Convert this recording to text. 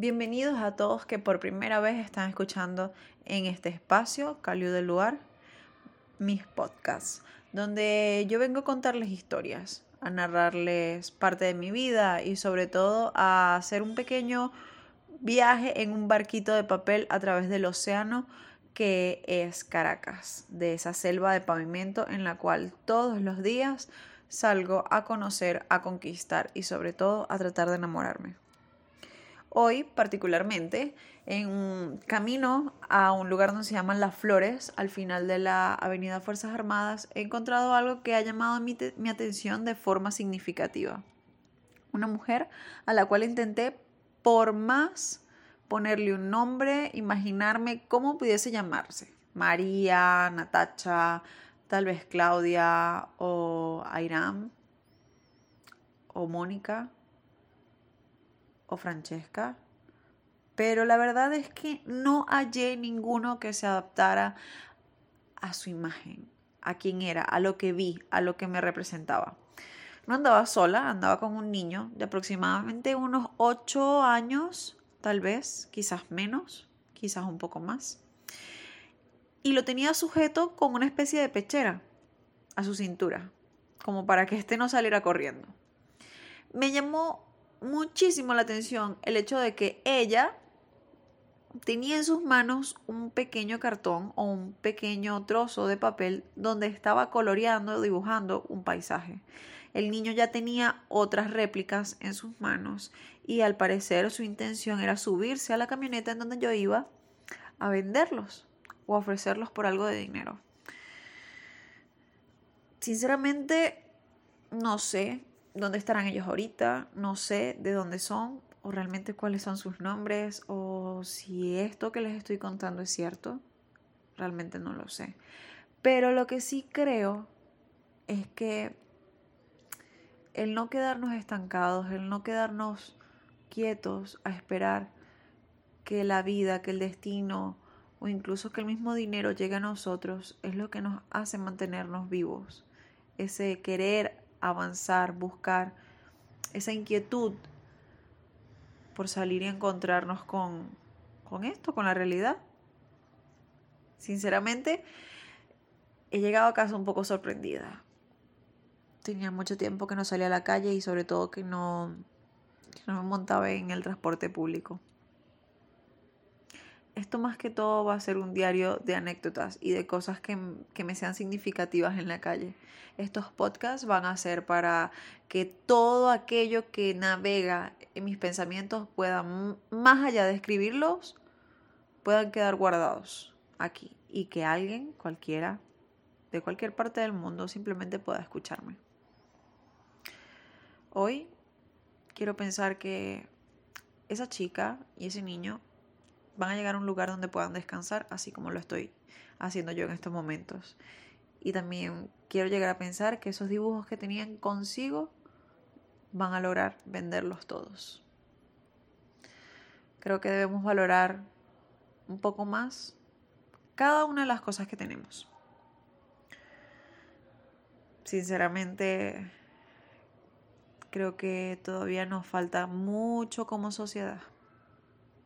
Bienvenidos a todos que por primera vez están escuchando en este espacio, Caliu del Lugar, mis podcasts, donde yo vengo a contarles historias, a narrarles parte de mi vida y sobre todo a hacer un pequeño viaje en un barquito de papel a través del océano que es Caracas, de esa selva de pavimento en la cual todos los días salgo a conocer, a conquistar y sobre todo a tratar de enamorarme. Hoy particularmente en camino a un lugar donde se llaman Las Flores, al final de la Avenida Fuerzas Armadas, he encontrado algo que ha llamado mi, mi atención de forma significativa. Una mujer a la cual intenté por más ponerle un nombre, imaginarme cómo pudiese llamarse. María, Natacha, tal vez Claudia o Airam o Mónica o Francesca. Pero la verdad es que no hallé ninguno que se adaptara a su imagen, a quién era, a lo que vi, a lo que me representaba. No andaba sola, andaba con un niño de aproximadamente unos 8 años, tal vez, quizás menos, quizás un poco más. Y lo tenía sujeto con una especie de pechera a su cintura, como para que éste no saliera corriendo. Me llamó muchísimo la atención el hecho de que ella tenía en sus manos un pequeño cartón o un pequeño trozo de papel donde estaba coloreando dibujando un paisaje. El niño ya tenía otras réplicas en sus manos y al parecer su intención era subirse a la camioneta en donde yo iba a venderlos o a ofrecerlos por algo de dinero. Sinceramente, no sé dónde estarán ellos ahorita, no sé de dónde son o realmente cuáles son sus nombres o si esto que les estoy contando es cierto, realmente no lo sé. Pero lo que sí creo es que el no quedarnos estancados, el no quedarnos quietos a esperar que la vida, que el destino o incluso que el mismo dinero llegue a nosotros es lo que nos hace mantenernos vivos. Ese querer avanzar, buscar, esa inquietud por salir y encontrarnos con, con esto, con la realidad. Sinceramente, he llegado a casa un poco sorprendida. Tenía mucho tiempo que no salía a la calle y sobre todo que no, que no me montaba en el transporte público. Esto más que todo va a ser un diario de anécdotas y de cosas que, que, me sean significativas en la calle. Estos podcasts van a ser para que todo aquello que navega en mis pensamientos puedan, más allá de escribirlos, puedan quedar guardados aquí y que alguien, cualquiera, de cualquier parte del mundo, simplemente pueda escucharme. Hoy quiero pensar que esa chica y ese niño van a llegar a un lugar donde puedan descansar, así como lo estoy haciendo yo en estos momentos. Y también quiero llegar a pensar que esos dibujos que tenían consigo van a lograr venderlos todos. Creo que debemos valorar un poco más cada una de las cosas que tenemos. Sinceramente, creo que todavía nos falta mucho como sociedad.